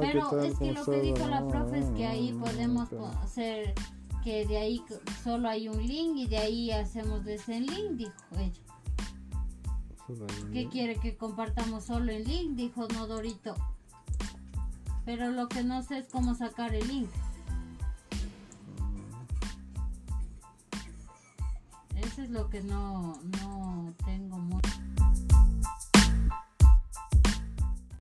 Pero es que lo que dijo la profe es que ahí podemos hacer que de ahí solo hay un link y de ahí hacemos de link, dijo ella. ¿Qué quiere que compartamos solo el link? Dijo Nodorito. Pero lo que no sé es cómo sacar el link. Eso es lo que no, no.